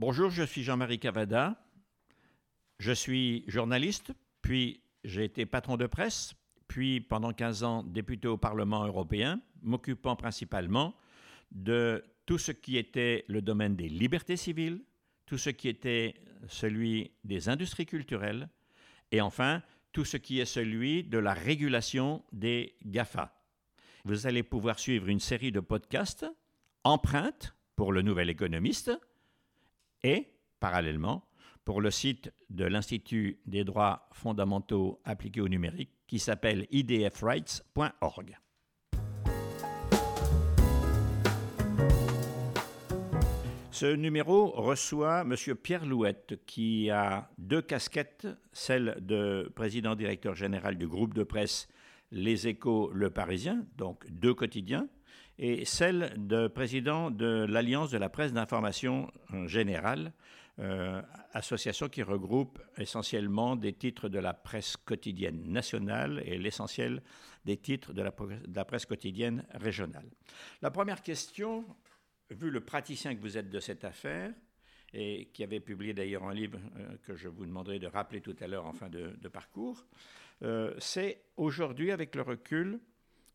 Bonjour, je suis Jean-Marie Cavada. Je suis journaliste, puis j'ai été patron de presse, puis pendant 15 ans député au Parlement européen, m'occupant principalement de tout ce qui était le domaine des libertés civiles, tout ce qui était celui des industries culturelles, et enfin tout ce qui est celui de la régulation des GAFA. Vous allez pouvoir suivre une série de podcasts, empreintes pour le nouvel économiste, et, parallèlement, pour le site de l'Institut des droits fondamentaux appliqués au numérique qui s'appelle idfrights.org. Ce numéro reçoit M. Pierre Louette, qui a deux casquettes, celle de président directeur général du groupe de presse Les Échos Le Parisien, donc deux quotidiens, et celle de président de l'Alliance de la presse d'information générale, euh, association qui regroupe essentiellement des titres de la presse quotidienne nationale et l'essentiel des titres de la, presse quotidienne régionale. La première question vu le praticien que vous êtes de cette affaire, et qui avait publié d'ailleurs un livre euh, que je vous demanderai de rappeler tout à l'heure en fin de, parcours, euh, c'est aujourd'hui, avec le recul,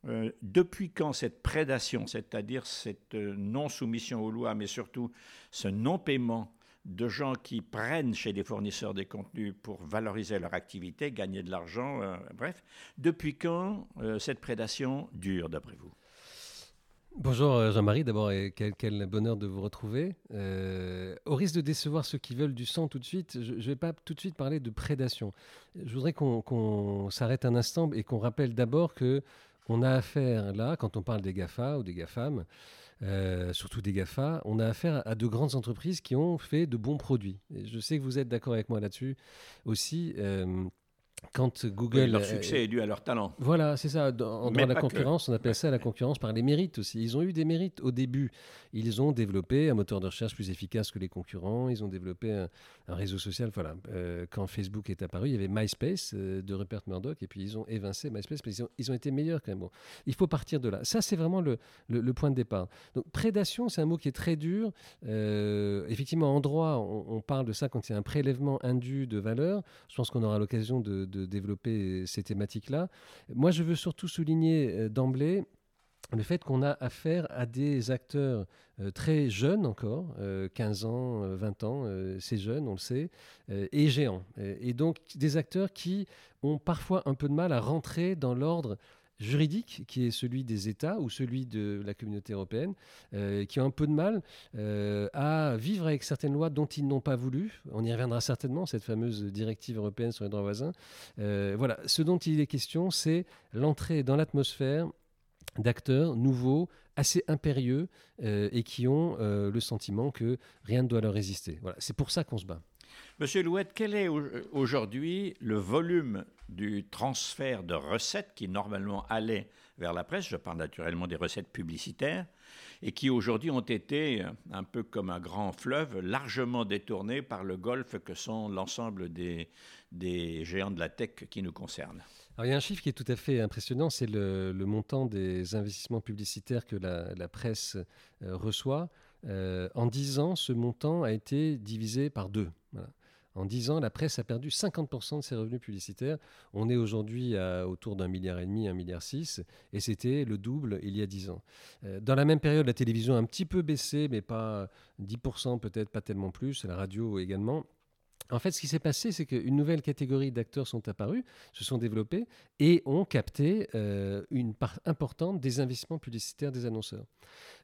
euh, depuis quand cette prédation, c'est-à-dire cette non-soumission aux lois, mais surtout ce non-paiement de gens qui prennent chez des fournisseurs des contenus pour valoriser leur activité, gagner de l'argent, bref, depuis quand cette prédation dure, d'après vous? Bonjour euh, Jean-Marie, d'abord, quel, bonheur de vous retrouver. Euh, au risque de décevoir ceux qui veulent du sang tout de suite, je ne vais pas tout de suite parler de prédation. Je voudrais qu'on s'arrête un instant et qu'on rappelle d'abord que on a affaire là, quand on parle des GAFA ou des GAFAM, euh, surtout des GAFA, on a affaire à de grandes entreprises qui ont fait de bons produits. je sais que vous êtes d'accord avec moi là-dessus aussi quand Google. leur succès est dû à leur talent. Voilà, c'est ça. Dans, la concurrence, on appelle ça la concurrence par les mérites aussi. Ils ont eu des mérites au début. Ils ont développé un moteur de recherche plus efficace que les concurrents. Ils ont développé un, réseau social. Voilà. Euh, quand Facebook est apparu, il y avait MySpace euh, de Rupert Murdoch et puis ils ont évincé MySpace, mais ils ont, été meilleurs quand même. Bon, il faut partir de là. Ça, c'est vraiment le, le, point de départ. Donc, prédation, c'est un mot qui est très dur. Euh, effectivement, en droit, on, parle de ça quand il y a un prélèvement indu de valeur. Je pense qu'on aura l'occasion de de développer ces thématiques-là. Moi, je veux surtout souligner euh, d'emblée le fait qu'on a affaire à des acteurs euh, très jeunes encore, 15 euh, ans, 20 ans, c'est jeune, on le sait, et géants. et, donc des acteurs qui ont parfois un peu de mal à rentrer dans l'ordre juridique qui est celui des États ou celui de la communauté européenne, euh, qui ont un peu de mal euh, à vivre avec certaines lois dont ils n'ont pas voulu. On y reviendra certainement, cette fameuse directive européenne sur les droits voisins. Euh, voilà, ce dont il est question, c'est l'entrée dans l'atmosphère d'acteurs nouveaux, assez impérieux, et qui ont le sentiment que rien ne doit leur résister. Voilà, c'est pour ça qu'on se bat. Monsieur Louette, quel est aujourd'hui le volume du transfert de recettes qui normalement allaient vers la presse? Je parle naturellement des recettes publicitaires et qui aujourd'hui ont été, un peu comme un grand fleuve, largement détournées par le golfe que sont l'ensemble des, géants de la tech qui nous concernent. il y a un chiffre qui est tout à fait impressionnant, c'est le, montant des investissements publicitaires que la, presse euh, reçoit. Euh, en 10 ans, ce montant a été divisé par deux. En 10 ans, la presse a perdu 50% de ses revenus publicitaires. On est aujourd'hui autour d'un milliard et demi, un milliard six, et c'était le double il y a 10 ans. Euh, dans la même période, la télévision a un petit peu baissé, mais pas 10% peut-être, pas tellement plus, la radio également. En fait, ce qui s'est passé, c'est qu'une nouvelle catégorie d'acteurs sont apparus, se sont développés et ont capté euh, une part importante des investissements publicitaires des annonceurs.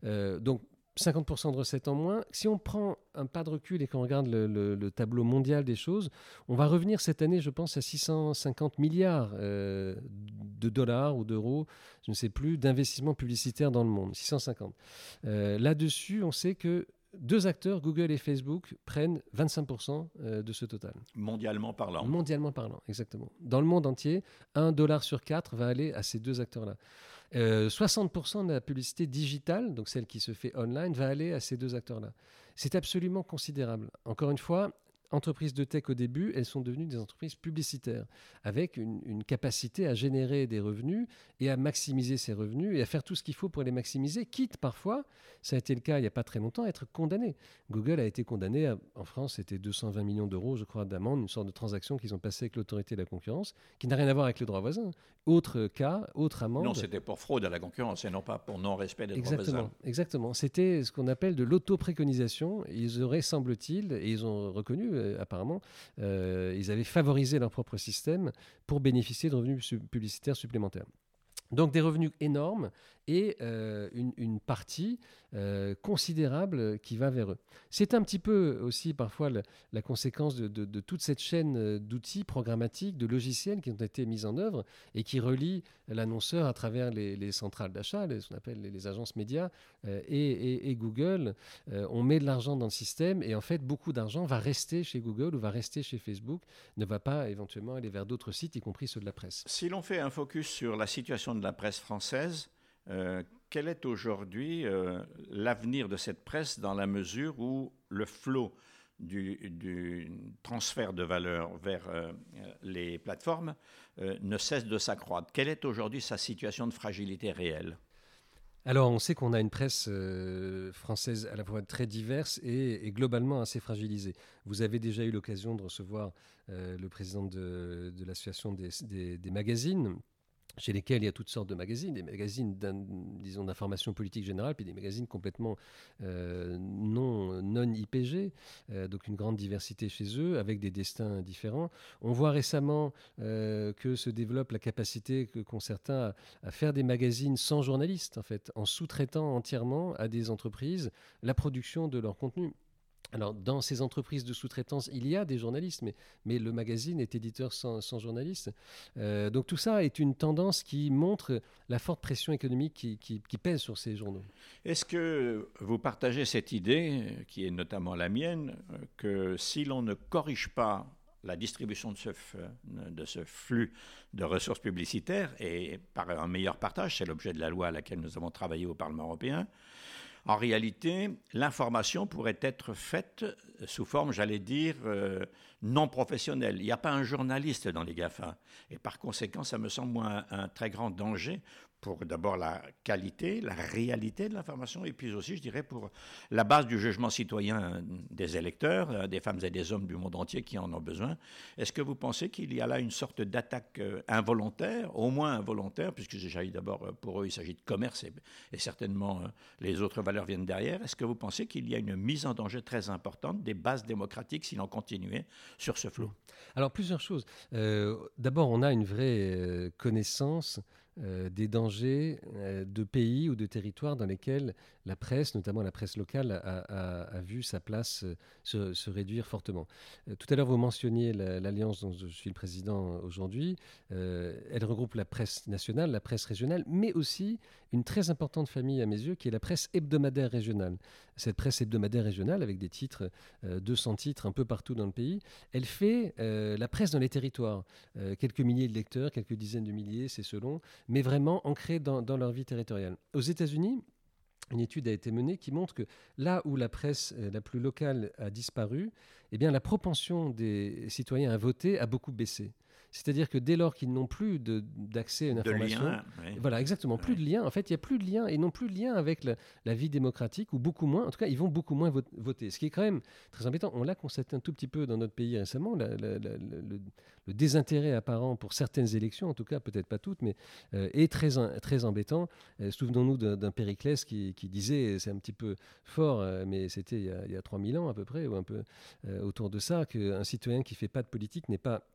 Euh, donc, 50% de recettes en moins. Si on prend un pas de recul et qu'on regarde le, tableau mondial des choses, on va revenir cette année, je pense, à 650 milliards euh, de dollars ou d'euros, je ne sais plus, d'investissements publicitaires dans le monde. 650. Euh, là-dessus, on sait que deux acteurs, Google et Facebook, prennent 25% euh, de ce total. Mondialement parlant. Mondialement parlant, exactement. Dans le monde entier, un dollar sur quatre va aller à ces deux acteurs-là. 60% euh, de la publicité digitale, donc celle qui se fait online, va aller à ces deux acteurs-là. C'est absolument considérable. Encore une fois, entreprises de tech au début, elles sont devenues des entreprises publicitaires, avec une, capacité à générer des revenus et à maximiser ces revenus et à faire tout ce qu'il faut pour les maximiser, quitte parfois, ça a été le cas il n'y a pas très longtemps, à être condamné. Google a été condamné, en France, c'était 220 millions d'euros, je crois, d'amende, une sorte de transaction qu'ils ont passée avec l'autorité de la concurrence, qui n'a rien à voir avec le droit voisin. Autre cas, autre amende. Non, c'était pour fraude à la concurrence et non pas pour non-respect des droits voisins. Exactement. C'était ce qu'on appelle de l'auto-préconisation. Ils auraient, semble-t-il, et ils ont reconnu euh, apparemment, euh, ils avaient favorisé leur propre système pour bénéficier de revenus publicitaires supplémentaires. Donc des revenus énormes et euh, une, partie euh, considérable qui va vers eux. C'est un petit peu aussi parfois la conséquence de, toute cette chaîne euh, d'outils programmatiques, de logiciels qui ont été mis en œuvre et qui relient l'annonceur à travers les, centrales d'achat, ce qu'on appelle les, agences médias, et, Google. on met de l'argent dans le système et en fait beaucoup d'argent va rester chez Google ou va rester chez Facebook, ne va pas éventuellement aller vers d'autres sites, y compris ceux de la presse. Si l'on fait un focus sur la situation de la presse française, euh, quel est aujourd'hui euh, l'avenir de cette presse dans la mesure où le flot du, transfert de valeur vers euh, les plateformes ne cesse de s'accroître? Quelle est aujourd'hui sa situation de fragilité réelle? Alors, on sait qu'on a une presse française à la fois très diverse et, globalement assez fragilisée. Vous avez déjà eu l'occasion de recevoir le président de, l'association des, magazines, chez lesquels il y a toutes sortes de magazines, des magazines disons d'information politique générale, puis des magazines complètement euh, non, non IPG, euh, donc une grande diversité chez eux, avec des destins différents. On voit récemment euh, que se développe la capacité qu'ont certains à, à, faire des magazines sans journalistes, en fait, en sous-traitant entièrement à des entreprises la production de leur contenu. Alors, dans ces entreprises de sous-traitance, il y a des journalistes, mais, le magazine est éditeur sans, journaliste. Euh, donc, tout ça est une tendance qui montre la forte pression économique qui, qui, pèse sur ces journaux. Est-ce que vous partagez cette idée, qui est notamment la mienne, que si l'on ne corrige pas la distribution de ce, de ce flux de ressources publicitaires et par un meilleur partage, c'est l'objet de la loi à laquelle nous avons travaillé au Parlement européen, en réalité, l'information pourrait être faite sous forme, j'allais dire, euh, non professionnelle. Il n'y a pas un journaliste dans les GAFA. Et par conséquent, ça me semble un très grand danger pour d'abord la qualité, la réalité de l'information, et puis aussi, je dirais, pour la base du jugement citoyen des électeurs, euh, des femmes et des hommes du monde entier qui en ont besoin. Est-ce que vous pensez qu'il y a là une sorte d'attaque euh, involontaire, au moins involontaire, puisque déjà d'abord euh, pour eux, il s'agit de commerce et, certainement les autres valeurs viennent derrière. Est-ce que vous pensez qu'il y a une mise en danger très importante des bases démocratiques si l'on continuait sur ce flot? Alors plusieurs choses. d'abord, on a une vraie connaissance euh, des dangers euh, de pays ou de territoires dans lesquels la presse, notamment la presse locale, a, vu sa place euh, se, réduire fortement. tout à l'heure, vous mentionniez l'alliance dont je suis le président aujourd'hui. elle regroupe la presse nationale, la presse régionale, mais aussi une très importante famille à mes yeux qui est la presse hebdomadaire régionale. Cette presse hebdomadaire régionale, avec des titres, 200 titres un peu partout dans le pays, elle fait la presse dans les territoires. quelques milliers de lecteurs, quelques dizaines de milliers, c'est selon mais vraiment ancrés dans, leur vie territoriale. Aux États-Unis, une étude a été menée qui montre que là où la presse euh, la plus locale a disparu, eh bien, la propension des citoyens à voter a beaucoup baissé. C'est-à-dire que dès lors qu'ils n'ont plus d'accès à une information, voilà, exactement, plus de lien. En fait, il n'y a plus de lien et non plus de lien avec la, vie démocratique ou beaucoup moins. En tout cas, ils vont beaucoup moins voter. Ce qui est quand même très embêtant. On l'a constaté un tout petit peu dans notre pays récemment, le, désintérêt apparent pour certaines élections, en tout cas, peut-être pas toutes, mais euh, est très, très embêtant. Euh, souvenons-nous d'un Périclès qui, disait, c'est un petit peu fort, euh, mais c'était il, y a 3000 ans à peu près, ou un peu autour de ça, qu'un citoyen qui fait pas de politique n'est pas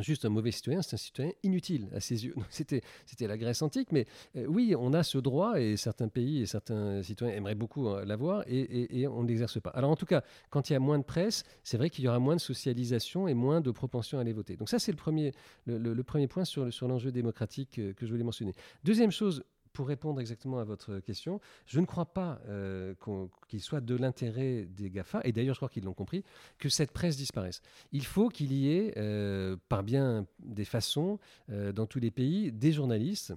juste un mauvais citoyen, c'est un citoyen inutile à ses yeux. C'était, c'était la Grèce antique, mais euh, oui, on a ce droit et certains pays et certains citoyens aimeraient beaucoup euh, l'avoir et, on ne l'exerce pas. Alors en tout cas, quand il y a moins de presse, c'est vrai qu'il y aura moins de socialisation et moins de propension à aller voter. Donc ça, c'est le premier, le, premier point sur, sur l'enjeu démocratique euh, que je voulais mentionner. Deuxième chose, pour répondre exactement à votre question, je ne crois pas euh, qu'il soit de l'intérêt des GAFA, et d'ailleurs je crois qu'ils l'ont compris, que cette presse disparaisse. Il faut qu'il y ait, euh, par bien des façons, euh, dans tous les pays, des journalistes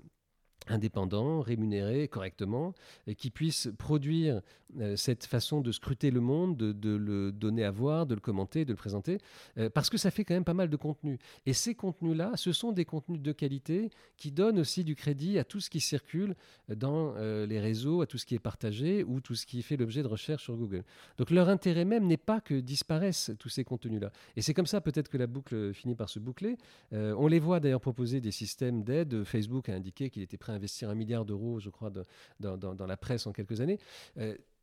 indépendant, rémunéré correctement, et qui puisse produire euh, cette façon de scruter le monde, de, le donner à voir, de le commenter, de le présenter, euh, parce que ça fait quand même pas mal de contenu. Et ces contenus-là, ce sont des contenus de qualité qui donnent aussi du crédit à tout ce qui circule dans euh, les réseaux, à tout ce qui est partagé ou tout ce qui fait l'objet de recherche sur Google. Donc leur intérêt même n'est pas que disparaissent tous ces contenus-là. Et c'est comme ça peut-être que la boucle finit par se boucler. on les voit d'ailleurs proposer des systèmes d'aide. Facebook a indiqué qu'il était prêt investir un milliard d'euros, je crois, dans, la presse en quelques années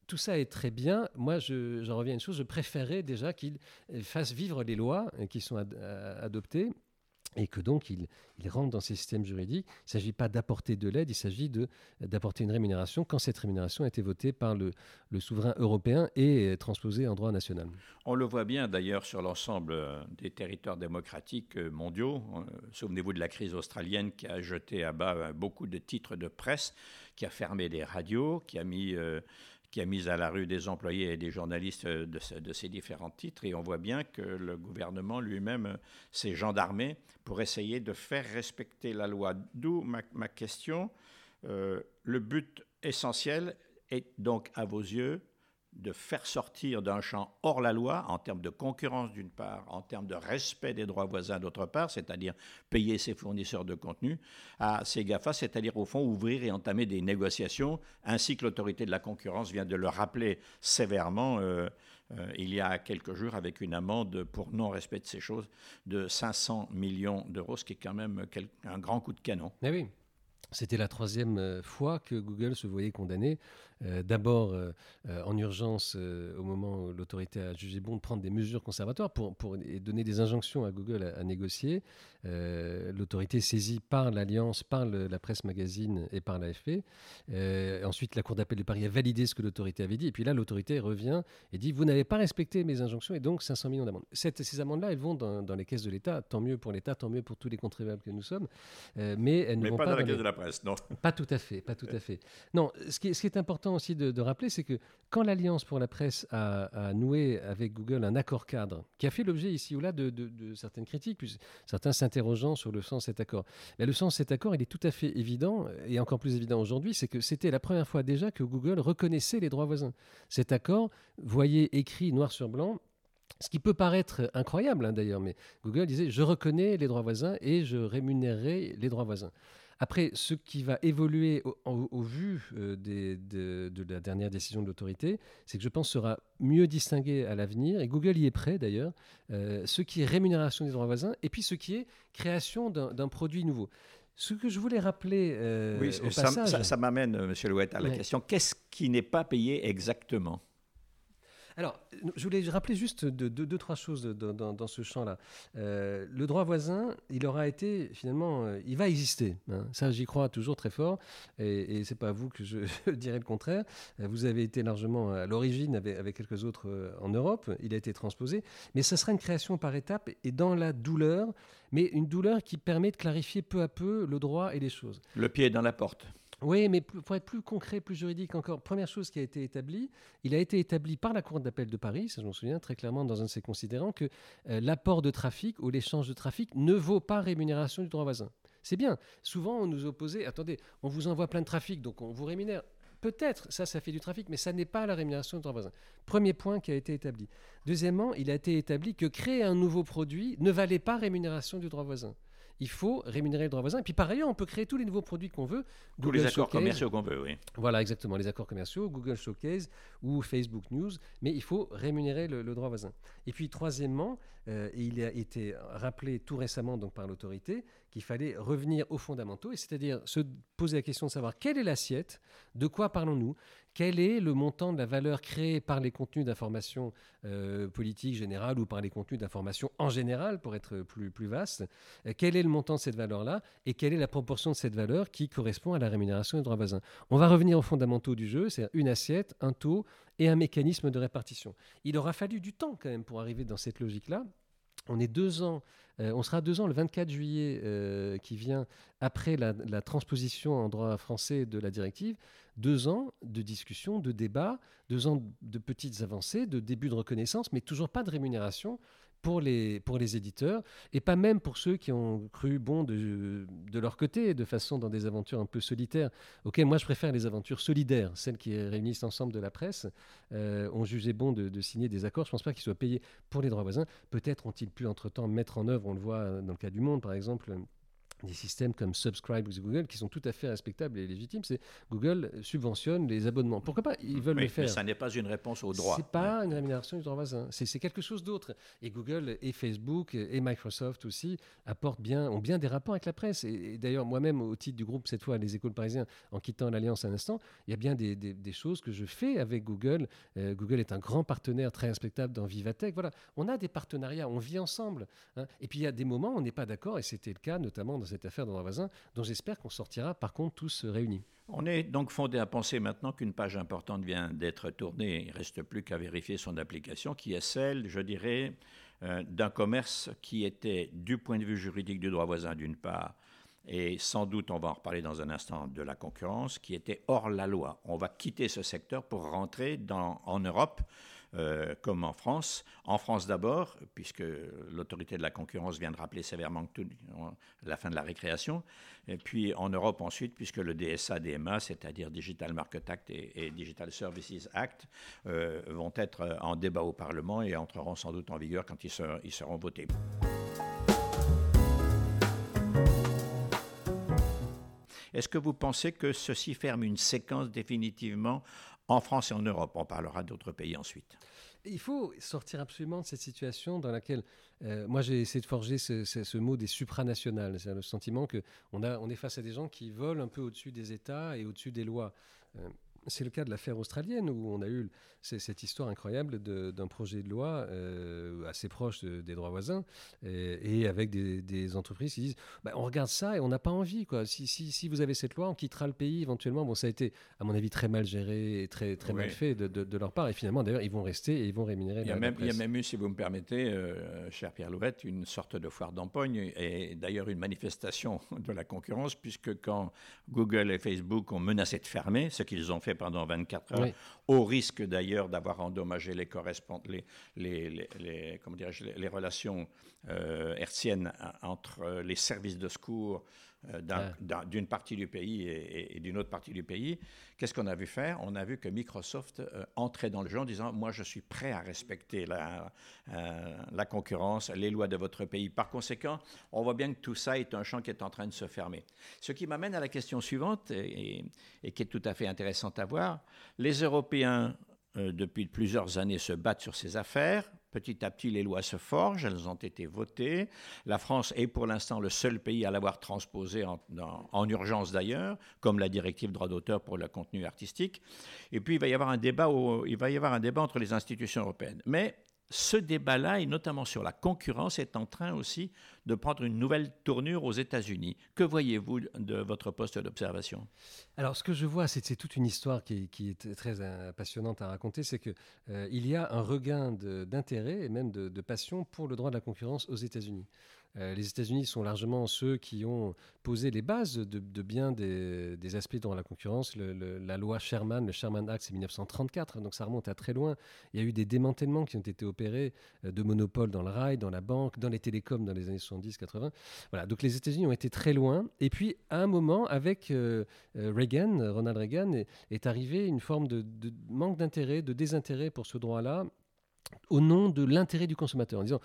tout ça est très bien. Moi, j'en reviens à une chose, je préférerais déjà qu'ils fassent vivre les lois qui sont adoptées et que donc ils il rentrent dans ces systèmes juridiques. Il ne s'agit pas d'apporter de l'aide, il s'agit d'apporter une rémunération quand cette rémunération a été votée par le, souverain européen et transposée en droit national. On le voit bien d'ailleurs sur l'ensemble euh, des territoires démocratiques euh, mondiaux. Euh, souvenez-vous de la crise australienne qui a jeté à bas beaucoup de titres de presse, qui a fermé des radios, qui a mis qui a mis à la rue des employés et des journalistes de, ces différents titres. Et on voit bien que le gouvernement lui-même s'est gendarmé pour essayer de faire respecter la loi. D'où ma, question. Euh, le but essentiel est donc, à vos yeux, de faire sortir d'un champ hors la loi, en termes de concurrence d'une part, en termes de respect des droits voisins d'autre part, c'est-à-dire payer ses fournisseurs de contenu, à ces GAFA, c'est-à-dire au fond ouvrir et entamer des négociations, ainsi que l'autorité de la concurrence vient de le rappeler sévèrement euh, euh, il y a quelques jours avec une amende pour non-respect de ces choses de 500 millions d'euros, ce qui est quand même un grand coup de canon. Mais oui. C'était la troisième euh, fois que Google se voyait condamné euh, d'abord euh, euh, en urgence au moment où l'autorité a jugé bon de prendre des mesures conservatoires pour, pour donner des injonctions à Google à, négocier. l'autorité saisie par l'Alliance, par la presse magazine et par l'AFP. ensuite, la Cour d'appel de Paris a validé ce que l'autorité avait dit. Et puis là, l'autorité revient et dit Vous n'avez pas respecté mes injonctions et donc 500 millions d'amendes. Ces amendes-là, elles vont dans, les caisses de l'État. Tant mieux pour l'État, tant mieux pour tous les contribuables que nous sommes. mais elles ne vont pas, dans, la caisse de la presse, non Pas tout à fait, pas tout à fait. Non, ce qui, ce qui est important aussi de, rappeler, c'est que quand l'Alliance pour la presse a, noué avec Google un accord cadre, qui a fait l'objet ici ou là de, certaines critiques, plus certains s'interrogeant sur le sens de cet accord, le sens de cet accord, il est tout à fait évident, et encore plus évident aujourd'hui, c'est que c'était la première fois déjà que Google reconnaissait les droits voisins. Cet accord, voyez écrit noir sur blanc, ce qui peut paraître incroyable hein, d'ailleurs, mais Google disait je reconnais les droits voisins et je rémunérerai les droits voisins. Après, ce qui va évoluer au, vu euh, de, la dernière décision de l'autorité, c'est que je pense sera mieux distingué à l'avenir, et Google y est prêt d'ailleurs, euh, ce qui est rémunération des droits voisins, et puis ce qui est création d'un produit nouveau. Ce que je voulais rappeler euh, oui, au ça, passage... Ça, m'amène, Monsieur Louette, à la question, qu'est-ce qui n'est pas payé exactement? Alors, je voulais rappeler juste deux, trois choses dans, ce champ-là. Euh, le droit voisin, il aura été, finalement, euh, il va exister. Hein. Ça, j'y crois toujours très fort. Et, et c'est pas vous que je, dirais le contraire. Euh, vous avez été largement à l'origine avec, quelques autres en Europe. Il a été transposé. Mais ça sera une création par étapes et dans la douleur, mais une douleur qui permet de clarifier peu à peu le droit et les choses. Le pied dans la porte. Oui, mais pour être plus concret, plus juridique encore, première chose qui a été établie, il a été établi par la Cour d'appel de Paris, ça je m'en souviens très clairement dans un de ses considérants, que euh, l'apport de trafic ou l'échange de trafic ne vaut pas rémunération du droit voisin. C'est bien. Souvent, on nous opposait, attendez, on vous envoie plein de trafic, donc on vous rémunère. Peut-être, ça, ça fait du trafic, mais ça n'est pas la rémunération du droit voisin. Premier point qui a été établi. Deuxièmement, il a été établi que créer un nouveau produit ne valait pas rémunération du droit voisin il faut rémunérer le droit voisin. Et puis par ailleurs, on peut créer tous les nouveaux produits qu'on veut. Tous les accords commerciaux qu'on veut, oui. Voilà, exactement, les accords commerciaux, Google Showcase ou Facebook News, mais il faut rémunérer le, droit voisin. Et puis troisièmement, euh, il a été rappelé tout récemment donc par l'autorité qu'il fallait revenir aux fondamentaux, et c'est-à-dire se poser la question de savoir quelle est l'assiette, de quoi parlons-nous, quel est le montant de la valeur créée par les contenus d'information euh, politique générale ou par les contenus d'information en général, pour être plus, vaste, euh, quel est le montant de cette valeur-là et quelle est la proportion de cette valeur qui correspond à la rémunération des droits voisins? On va revenir aux fondamentaux du jeu, c'est une assiette, un taux et un mécanisme de répartition. Il aura fallu du temps quand même pour arriver dans cette logique-là. On est deux ans, euh, on sera deux ans le 24 juillet euh, qui vient après la, transposition en droit français de la directive. Deux ans de discussion, de débat, deux ans de petites avancées, de début de reconnaissance, mais toujours pas de rémunération pour les, pour les éditeurs, et pas même pour ceux qui ont cru bon de, de leur côté, de façon dans des aventures un peu solitaires, auxquelles moi je préfère les aventures solidaires, celles qui réunissent l'ensemble de la presse, euh, ont jugé bon de, signer des accords. Je ne pense pas qu'ils soient payés pour les droits voisins. Peut-être ont-ils pu entre-temps mettre en œuvre, on le voit dans le cas du Monde par exemple, des systèmes comme Subscribe ou Google qui sont tout à fait respectables et légitimes. C'est Google subventionne les abonnements. Pourquoi pas? Ils veulent le faire. Mais ça n'est pas une réponse au droit. C'est pas une rémunération du droit voisin. C'est quelque chose d'autre. Et Google et Facebook et Microsoft aussi apportent bien, ont bien des rapports avec la presse. Et, d'ailleurs, moi-même, au titre du groupe, cette fois, les écoles parisiens, en quittant l'Alliance un instant, il y a bien des, des, choses que je fais avec Google. Euh, Google est un grand partenaire très respectable dans Vivatech. Voilà, on a des partenariats, on vit ensemble. Hein. Et puis il y a des moments où on n'est pas d'accord, et c'était le cas notamment dans cette affaire de droit voisin, dont j'espère qu'on sortira par contre tous réunis. On est donc fondé à penser maintenant qu'une page importante vient d'être tournée. Il ne reste plus qu'à vérifier son application, qui est celle, je dirais, euh, d'un commerce qui était, du point de vue juridique du droit voisin d'une part, et sans doute, on va en reparler dans un instant, de la concurrence, qui était hors la loi. On va quitter ce secteur pour rentrer dans, en Europe euh, comme en France. En France d'abord, puisque l'autorité de la concurrence vient de rappeler sévèrement tout, la fin de la récréation. Et puis en Europe ensuite, puisque le DSA-DMA, c'est-à-dire Digital Market Act et, Digital Services Act, euh, vont être en débat au Parlement et entreront sans doute en vigueur quand ils seront votés. Est-ce que vous pensez que ceci ferme une séquence définitivement en France et en Europe. On parlera d'autres pays ensuite. Il faut sortir absolument de cette situation dans laquelle, euh, moi j'ai essayé de forger ce, mot des supranationales, c'est le sentiment qu'on on est face à des gens qui volent un peu au-dessus des États et au-dessus des lois. Euh, c'est le cas de l'affaire australienne où on a eu cette histoire incroyable d'un projet de loi euh, assez proche des droits voisins et, avec des, entreprises qui disent bah, on regarde ça et on n'a pas envie. Quoi. Si, si, si, vous avez cette loi, on quittera le pays éventuellement. Bon, ça a été, à mon avis, très mal géré et très, très mal fait de, de, leur part. Et finalement, d'ailleurs, ils vont rester et ils vont rémunérer il y a, même, il y a même eu, si vous me permettez, euh, cher Pierre Louette, une sorte de foire d'empoigne et d'ailleurs une manifestation de la concurrence, puisque quand Google et Facebook ont menacé de fermer, ce qu'ils ont fait pendant 24 heures, au risque d'ailleurs d'avoir endommagé les, les, les, les, comment les relations euh, hertziennes entre les services de secours euh, d'une partie du pays et, d'une autre partie du pays. Qu'est-ce qu'on a vu faire? On a vu que Microsoft euh, entrait dans le jeu en disant Moi, je suis prêt à respecter la, la concurrence, les lois de votre pays. Par conséquent, on voit bien que tout ça est un champ qui est en train de se fermer. Ce qui m'amène à la question suivante, et, et qui est tout à fait intéressante à voir. Les Européens euh, depuis plusieurs années, se battent sur ces affaires. Petit à petit, les lois se forgent, elles ont été votées. La France est pour l'instant le seul pays à l'avoir transposée en, urgence d'ailleurs, comme la directive droit d'auteur pour le contenu artistique. Et puis, il va y avoir un débat, il va y avoir un débat entre les institutions européennes. Mais ce débat-là, et notamment sur la concurrence, est en train aussi de prendre une nouvelle tournure aux États-Unis. Que voyez-vous de votre poste d'observation? Alors, ce que je vois, c'est toute une histoire qui, est très passionnante à raconter, c'est qu'il euh, il y a un regain d'intérêt et même de, passion pour le droit de la concurrence aux États-Unis. Euh, les États-Unis sont largement ceux qui ont posé les bases de, bien des, aspects dans la concurrence. la loi Sherman, le Sherman Act, c'est 1934, donc ça remonte à très loin. Il y a eu des démantèlements qui ont été opérés euh, de monopoles dans le rail, dans la banque, dans les télécoms dans les années 70-80. Voilà, donc les États-Unis ont été très loin. Et puis, à un moment, avec euh, Reagan, Ronald Reagan, est, est arrivé une forme de manque d'intérêt, de désintérêt pour ce droit-là au nom de l'intérêt du consommateur, en disant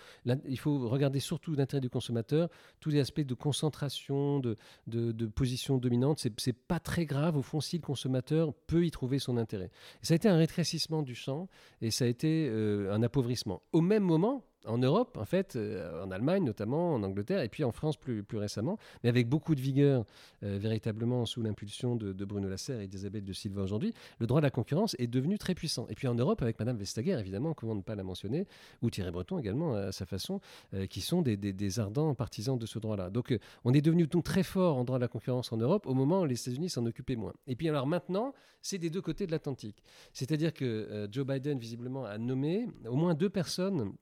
il faut regarder surtout l'intérêt du consommateur, tous les aspects de concentration, de, de, position dominante, c'est pas très grave au fond si le consommateur peut y trouver son intérêt. ça a été un rétrécissement du champ et ça a été euh, un appauvrissement. Au même moment, en Europe, en fait, euh, en Allemagne notamment, en Angleterre, et puis en France plus, récemment, mais avec beaucoup de vigueur, euh, véritablement sous l'impulsion de, Bruno Lasserre et d'Isabelle de Silva aujourd'hui, le droit de la concurrence est devenu très puissant. Et puis en Europe, avec Madame Vestager, évidemment, comment ne pas la mentionner, ou Thierry Breton également, à sa façon, euh, qui sont des, ardents partisans de ce droit-là. Donc on est devenu donc très fort en droit de la concurrence en Europe au moment où les États-Unis s'en occupaient moins. Et puis alors maintenant, c'est des deux côtés de l'Atlantique. C'est-à-dire que Joe Biden, visiblement, a nommé au moins deux personnes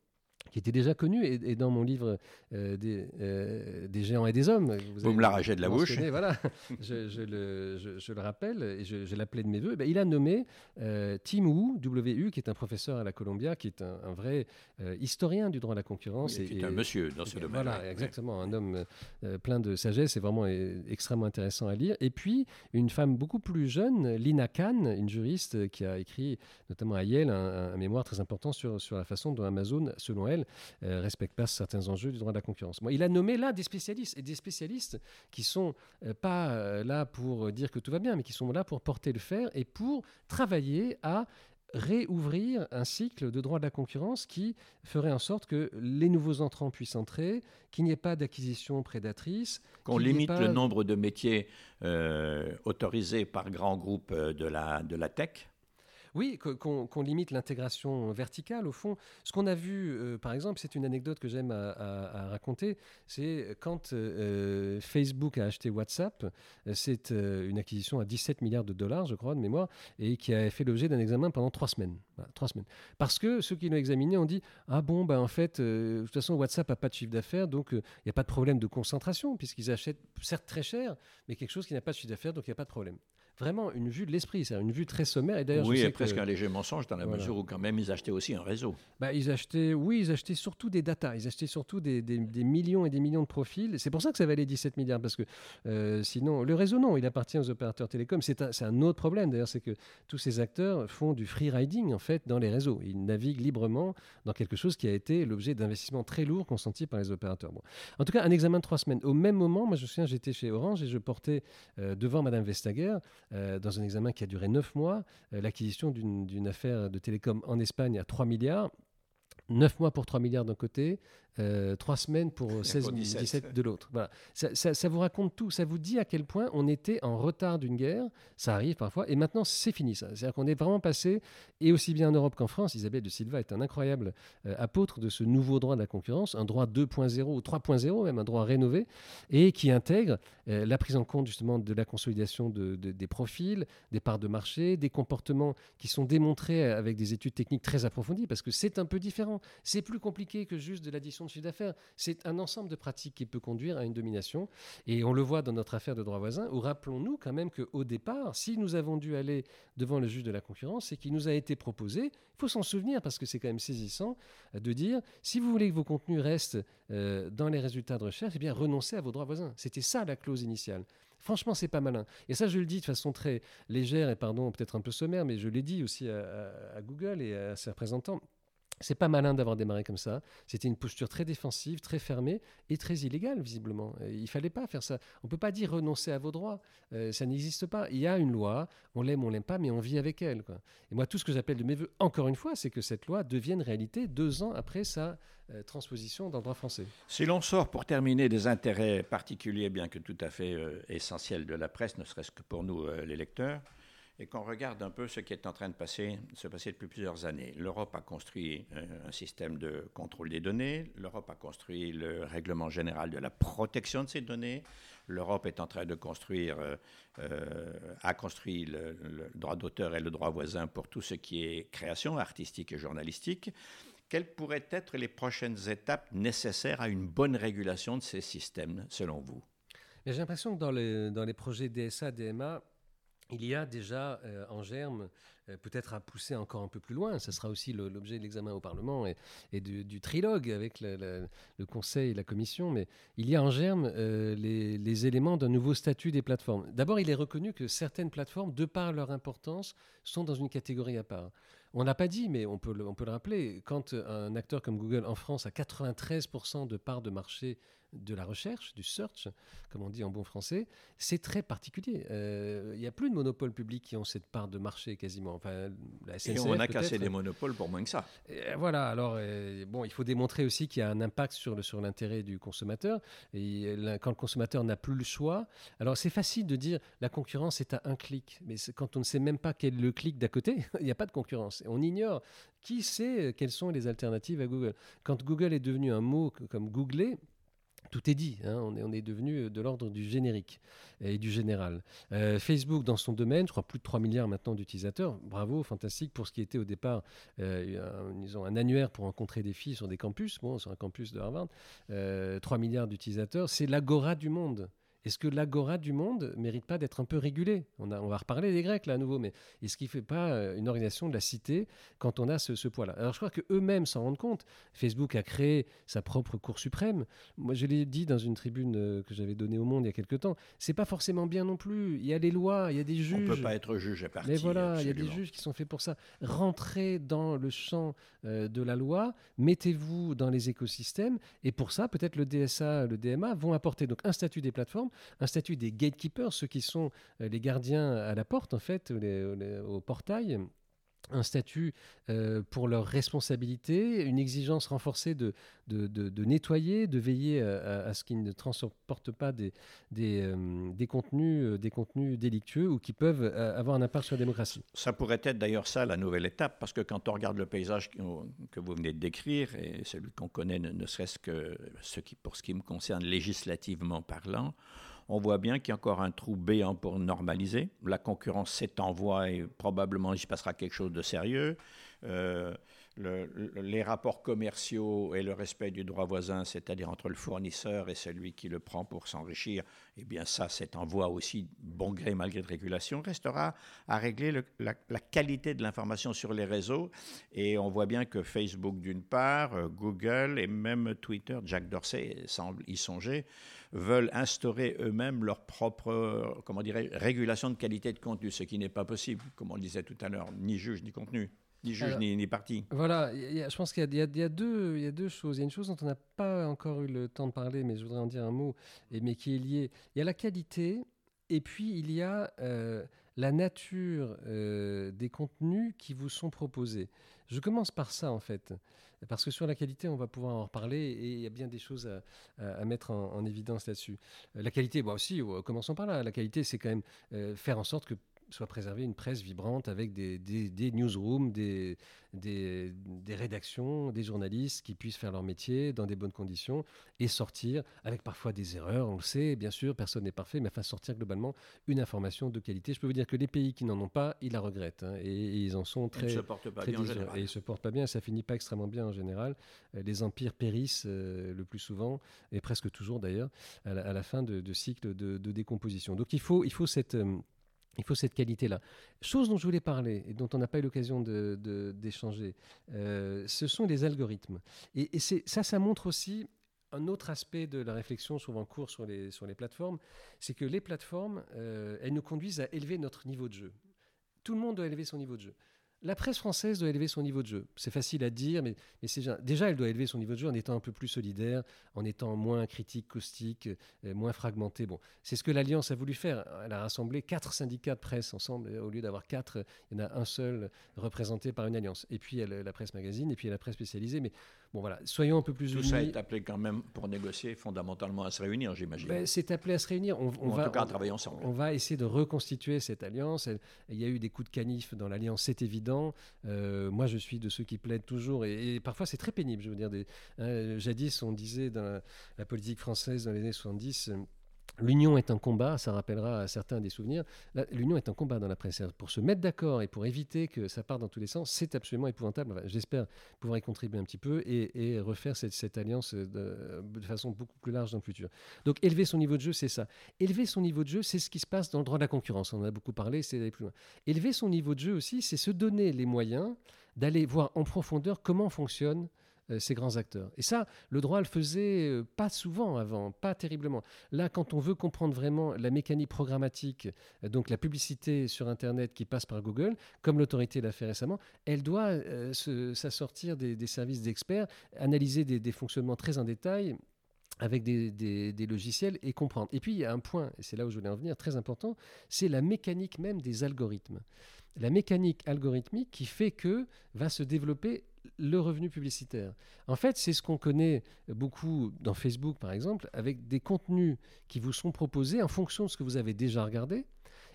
qui était déjà connu et, dans mon livre euh, des, euh, des, géants et des hommes. Vous, me l'arrachez de la bouche. Voilà, je, le, je, le, rappelle et je, l'appelais de mes voeux. Ben, il a nommé euh, Tim Wu, WU, qui est un professeur à la Columbia, qui est un, vrai historien du droit de la concurrence. et, qui est un monsieur dans ce domaine. Voilà, exactement, un homme plein de sagesse, c'est vraiment extrêmement intéressant à lire. Et puis, une femme beaucoup plus jeune, Lina Khan, une juriste qui a écrit notamment à Yale un, un mémoire très important sur, sur la façon dont Amazon, selon elle, euh, respecte pas certains enjeux du droit de la concurrence. il a nommé là des spécialistes, et des spécialistes qui sont euh, pas euh, là pour dire que tout va bien, mais qui sont là pour porter le fer et pour travailler à réouvrir un cycle de droit de la concurrence qui ferait en sorte que les nouveaux entrants puissent entrer, qu'il n'y ait pas d'acquisition prédatrice. Qu'on limite le nombre de métiers autorisés par grands groupes de la, de la tech oui, qu'on limite l'intégration verticale. Au fond, ce qu'on a vu, euh, par exemple, c'est une anecdote que j'aime à, raconter, c'est quand euh, Facebook a acheté WhatsApp, c'est euh, une acquisition à 17 milliards de dollars, je crois, de mémoire, et qui a fait l'objet d'un examen pendant trois semaines. trois semaines. Parce que ceux qui l'ont examiné ont dit, ah bon, ben en fait, de toute façon, WhatsApp n'a pas de chiffre d'affaires, donc il n'y a pas de problème de concentration, puisqu'ils achètent certes très cher, mais quelque chose qui n'a pas de chiffre d'affaires, donc il n'y a pas de problème vraiment une vue de l'esprit, c'est une vue très sommaire. Et oui, il presque un léger mensonge dans la mesure où quand même ils achetaient aussi un réseau. Bah, ils achetaient, oui, ils achetaient surtout des datas, ils achetaient surtout des, millions et des millions de profils. C'est pour ça que ça valait 17 milliards, parce que euh, sinon, le réseau, non, il appartient aux opérateurs télécoms. C'est un, un, autre problème d'ailleurs, c'est que tous ces acteurs font du free riding en fait dans les réseaux. Ils naviguent librement dans quelque chose qui a été l'objet d'investissements très lourds consentis par les opérateurs. Bon. En tout cas, un examen de trois semaines. Au même moment, moi je me souviens, j'étais chez Orange et je portais euh, devant Madame Vestager, euh, dans un examen qui a duré neuf mois, l'acquisition d'une affaire de télécom en Espagne à 3 milliards. 9 mois pour 3 milliards d'un côté, euh, trois semaines pour 16 17 de l'autre. Voilà. Ça, vous raconte tout. Ça vous dit à quel point on était en retard d'une guerre. Ça arrive parfois. Et maintenant, c'est fini. Ça. C'est-à-dire qu'on est vraiment passé, et aussi bien en Europe qu'en France, Isabelle de Silva est un incroyable euh, apôtre de ce nouveau droit de la concurrence, un droit 2.0 ou 3.0, même un droit rénové, et qui intègre euh, la prise en compte justement de la consolidation de, des profils, des parts de marché, des comportements qui sont démontrés avec des études techniques très approfondies, parce que c'est un peu différent. C'est plus compliqué que juste de l'addition de chiffre d'affaires. C'est un ensemble de pratiques qui peut conduire à une domination. Et on le voit dans notre affaire de droit voisin, où rappelons-nous quand même qu'au départ, si nous avons dû aller devant le juge de la concurrence, c'est qu'il nous a été proposé, il faut s'en souvenir parce que c'est quand même saisissant, de dire si vous voulez que vos contenus restent euh, dans les résultats de recherche, eh bien renoncez à vos droits voisins. C'était ça la clause initiale. Franchement, c'est pas malin. Et ça, je le dis de façon très légère et pardon, peut-être un peu sommaire, mais je l'ai dit aussi à Google et à ses représentants. C'est pas malin d'avoir démarré comme ça. C'était une posture très défensive, très fermée et très illégale, visiblement. Il fallait pas faire ça. On peut pas dire renoncer à vos droits. Euh, ça n'existe pas. Il y a une loi, on l'aime, on l'aime pas, mais on vit avec elle. Et moi, tout ce que j'appelle de mes voeux, encore une fois, c'est que cette loi devienne réalité deux ans après sa euh, transposition dans le droit français. Si l'on sort, pour terminer, des intérêts particuliers, bien que tout à fait euh, essentiels de la presse, ne serait-ce que pour nous, les lecteurs, et qu'on regarde un peu ce qui est en train de passer, se passer depuis plusieurs années. L'Europe a construit euh, un système de contrôle des données, l'Europe a construit le règlement général de la protection de ces données, l'Europe est en train de construire, euh, euh, a construit le, droit d'auteur et le droit voisin pour tout ce qui est création artistique et journalistique. Quelles pourraient être les prochaines étapes nécessaires à une bonne régulation de ces systèmes, selon vous? J'ai l'impression que dans les, dans les projets DSA, DMA, il y a déjà euh, en germe, euh, peut-être à pousser encore un peu plus loin, ce sera aussi l'objet de l'examen au Parlement et, du, trilogue avec le, Conseil et la Commission, mais il y a en germe euh, les, éléments d'un nouveau statut des plateformes. D'abord, il est reconnu que certaines plateformes, de par leur importance, sont dans une catégorie à part. On n'a pas dit, mais on peut, on peut le rappeler, quand un acteur comme Google en France a 93% de parts de marché de la recherche, du search, comme on dit en bon français, c'est très particulier. Euh, il n'y a plus de monopoles publics qui ont cette part de marché quasiment. Enfin, la SNCF, Et on a cassé des monopoles pour moins que ça. voilà, alors euh, bon, il faut démontrer aussi qu'il y a un impact sur, le, sur l'intérêt du consommateur. Et quand le consommateur n'a plus le choix, alors c'est facile de dire la concurrence est à un clic, mais quand on ne sait même pas quel est le clic d'à côté, il n'y a pas de concurrence. On ignore qui sait quelles sont les alternatives à Google? Quand Google est devenu un mot comme googler, tout est dit. Hein. On, est, devenu de l'ordre du générique et du général. Euh, Facebook, dans son domaine, je crois plus de 3 milliards maintenant d'utilisateurs. Bravo, fantastique pour ce qui était au départ euh, un, un annuaire pour rencontrer des filles sur des campus, bon, sur un campus de Harvard. 3 euh, milliards d'utilisateurs. C'est l'agora du monde. Est-ce que l'agora du monde mérite pas d'être un peu régulée? On, a, on, va reparler des Grecs là à nouveau, mais est-ce qu'il ne fait pas euh, une organisation de la cité quand on a ce, poids-là? Alors je crois qu'eux-mêmes s'en rendent compte. Facebook a créé sa propre Cour suprême. Moi je l'ai dit dans une tribune euh, que j'avais donnée au Monde il y a quelque temps. C'est pas forcément bien non plus. Il y a les lois, il y a des juges. On ne peut pas être juge à partir. Mais voilà, il y a des juges qui sont faits pour ça. Rentrez dans le champ euh, de la loi, mettez-vous dans les écosystèmes, et pour ça peut-être le DSA, le DMA vont apporter donc un statut des plateformes un statut des gatekeepers, ceux qui sont euh, les gardiens à la porte, en fait, au portail un statut euh, pour leur responsabilité, une exigence renforcée de, de, nettoyer, de veiller à, ce qu'ils ne transportent pas des, des, euh, contenus, des contenus délictueux ou qui peuvent avoir un impact sur la démocratie. Ça pourrait être d'ailleurs ça la nouvelle étape, parce que quand on regarde le paysage que vous venez de décrire, et celui qu'on connaît ne, serait-ce que pour ce qui me concerne législativement parlant, on voit bien qu'il y a encore un trou béant pour normaliser. La concurrence s'est en voie et probablement il se passera quelque chose de sérieux. Euh, les rapports commerciaux et le respect du droit voisin, c'est-à-dire entre le fournisseur et celui qui le prend pour s'enrichir, eh bien ça, c'est en voie aussi, bon gré malgré de régulation, restera à régler la, qualité de l'information sur les réseaux. Et on voit bien que Facebook d'une part, euh, Google et même Twitter, Jack Dorsey semble y songer, veulent instaurer eux-mêmes leur propre, comment dirais régulation de qualité de contenu, ce qui n'est pas possible, comme on le disait tout à l'heure, ni juge ni contenu. Ni juge ni, parti. Voilà, je pense qu'il y, a deux, y a deux choses. Il y a une chose dont on n'a pas encore eu le temps de parler, mais je voudrais en dire un mot, et, mais qui est lié. Il y a la qualité, et puis il y a euh, la nature euh, des contenus qui vous sont proposés. Je commence par ça, en fait. Parce que sur la qualité, on va pouvoir en reparler et il y a bien des choses à, mettre en, évidence là-dessus. Euh, la qualité, moi aussi, commençons par là. La qualité, c'est quand même euh, faire en sorte que soit préservée une presse vibrante avec des, des, newsrooms, des, des, rédactions, des journalistes qui puissent faire leur métier dans des bonnes conditions et sortir avec parfois des erreurs, on le sait, bien sûr, personne n'est parfait, mais enfin sortir globalement une information de qualité. Je peux vous dire que les pays qui n'en ont pas, ils la regrettent hein, et, ils en sont très. Ils ne se portent pas bien en général. Et ils se portent pas bien, ça finit pas extrêmement bien en général. Euh, les empires périssent euh, le plus souvent, et presque toujours d'ailleurs, à, la fin de, cycles de, décomposition. Donc il faut, il faut cette. Euh, il faut cette qualité-là. Chose dont je voulais parler et dont on n'a pas eu l'occasion d'échanger, euh, ce sont les algorithmes. Et, ça, ça montre aussi un autre aspect de la réflexion souvent en cours sur les, sur les plateformes, c'est que les plateformes, euh, elles nous conduisent à élever notre niveau de jeu. Tout le monde doit élever son niveau de jeu. La presse française doit élever son niveau de jeu. C'est facile à dire, mais, déjà, elle doit élever son niveau de jeu en étant un peu plus solidaire, en étant moins critique, caustique, euh, moins fragmenté. Bon, c'est ce que l'Alliance a voulu faire. Elle a rassemblé quatre syndicats de presse ensemble. Au lieu d'avoir quatre, il y en a un seul représenté par une alliance. Et puis, elle, la presse magazine, et puis la presse spécialisée. Mais Bon, voilà, soyons un peu plus Tout ça est appelé quand même pour négocier fondamentalement à se réunir, j'imagine. Ben, c'est appelé à se réunir. On, on va, en tout cas, travailler ensemble. On, va essayer de reconstituer cette alliance. Il y a eu des coups de canif dans l'alliance, c'est évident. Euh, moi, je suis de ceux qui plaident toujours, et, parfois c'est très pénible. Je veux dire, des, hein, jadis, on disait dans la, la, politique française dans les années 70 L'union est un combat, ça rappellera à certains des souvenirs. L'union est un combat dans la presse. Pour se mettre d'accord et pour éviter que ça parte dans tous les sens, c'est absolument épouvantable. J'espère pouvoir y contribuer un petit peu et, refaire cette, alliance de, façon beaucoup plus large dans le futur. Donc élever son niveau de jeu, c'est ça. Élever son niveau de jeu, c'est ce qui se passe dans le droit de la concurrence. On en a beaucoup parlé, c'est d'aller plus loin. Élever son niveau de jeu aussi, c'est se donner les moyens d'aller voir en profondeur comment fonctionne ces grands acteurs. Et ça, le droit le faisait euh, pas souvent avant, pas terriblement. Là, quand on veut comprendre vraiment la mécanique programmatique, euh, donc la publicité sur Internet qui passe par Google, comme l'autorité l'a fait récemment, elle doit s'assortir des, services d'experts, analyser des, fonctionnements très en détail avec des, logiciels et comprendre. Et puis il y a un point, et c'est là où je voulais en venir, très important, c'est la mécanique même des algorithmes. La mécanique algorithmique qui fait que va se développer le revenu publicitaire. En fait, c'est ce qu'on connaît beaucoup dans Facebook, par exemple, avec des contenus qui vous sont proposés en fonction de ce que vous avez déjà regardé.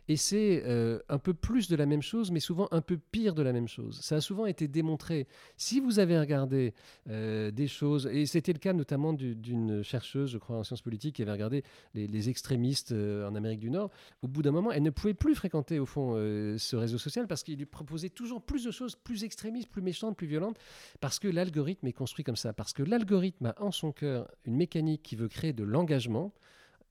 Et c'est euh, un peu plus de la même chose, mais souvent un peu pire de la même chose. Ça a souvent été démontré. Si vous avez regardé euh, des choses, et c'était le cas notamment d'une chercheuse, je crois, en sciences politiques, qui avait regardé les, extrémistes euh, en Amérique du Nord, au bout d'un moment, elle ne pouvait plus fréquenter, au fond, ce réseau social parce qu'il lui proposait toujours plus de choses plus extrémistes, plus méchantes, plus violentes, parce que l'algorithme est construit comme ça. Parce que l'algorithme a en son cœur une mécanique qui veut créer de l'engagement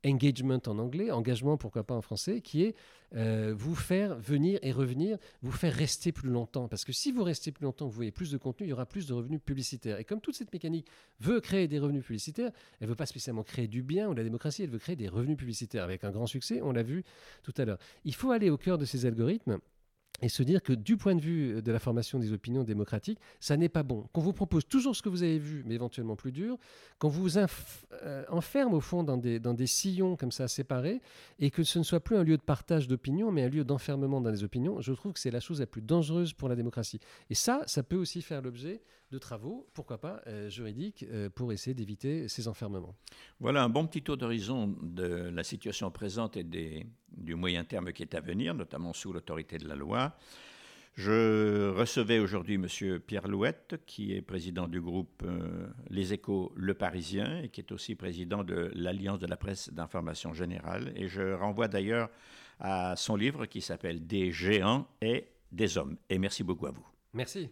engagement en anglais, engagement pourquoi pas en français, qui est euh, vous faire venir et revenir, vous faire rester plus longtemps. Parce que si vous restez plus longtemps, vous voyez plus de contenu, il y aura plus de revenus publicitaires. Et comme toute cette mécanique veut créer des revenus publicitaires, elle ne veut pas spécialement créer du bien ou de la démocratie, elle veut créer des revenus publicitaires avec un grand succès, on l'a vu tout à l'heure. Il faut aller au cœur de ces algorithmes et se dire que du point de vue de la formation des opinions démocratiques, ça n'est pas bon. Qu'on vous propose toujours ce que vous avez vu, mais éventuellement plus dur, qu'on vous euh, enferme au fond dans des, sillons comme ça séparés, et que ce ne soit plus un lieu de partage d'opinions, mais un lieu d'enfermement dans les opinions, je trouve que c'est la chose la plus dangereuse pour la démocratie. Et ça, ça peut aussi faire l'objet de travaux, pourquoi pas euh, juridiques, euh, pour essayer d'éviter ces enfermements. Voilà un bon petit tour d'horizon de la situation présente et des, du moyen terme qui est à venir, notamment sous l'autorité de la loi. Je recevais aujourd'hui M. Pierre Louette, qui est président du groupe euh, Les Échos Le Parisien et qui est aussi président de l'Alliance de la presse d'information générale. Et je renvoie d'ailleurs à son livre qui s'appelle Des géants et des hommes. Et merci beaucoup à vous. Merci.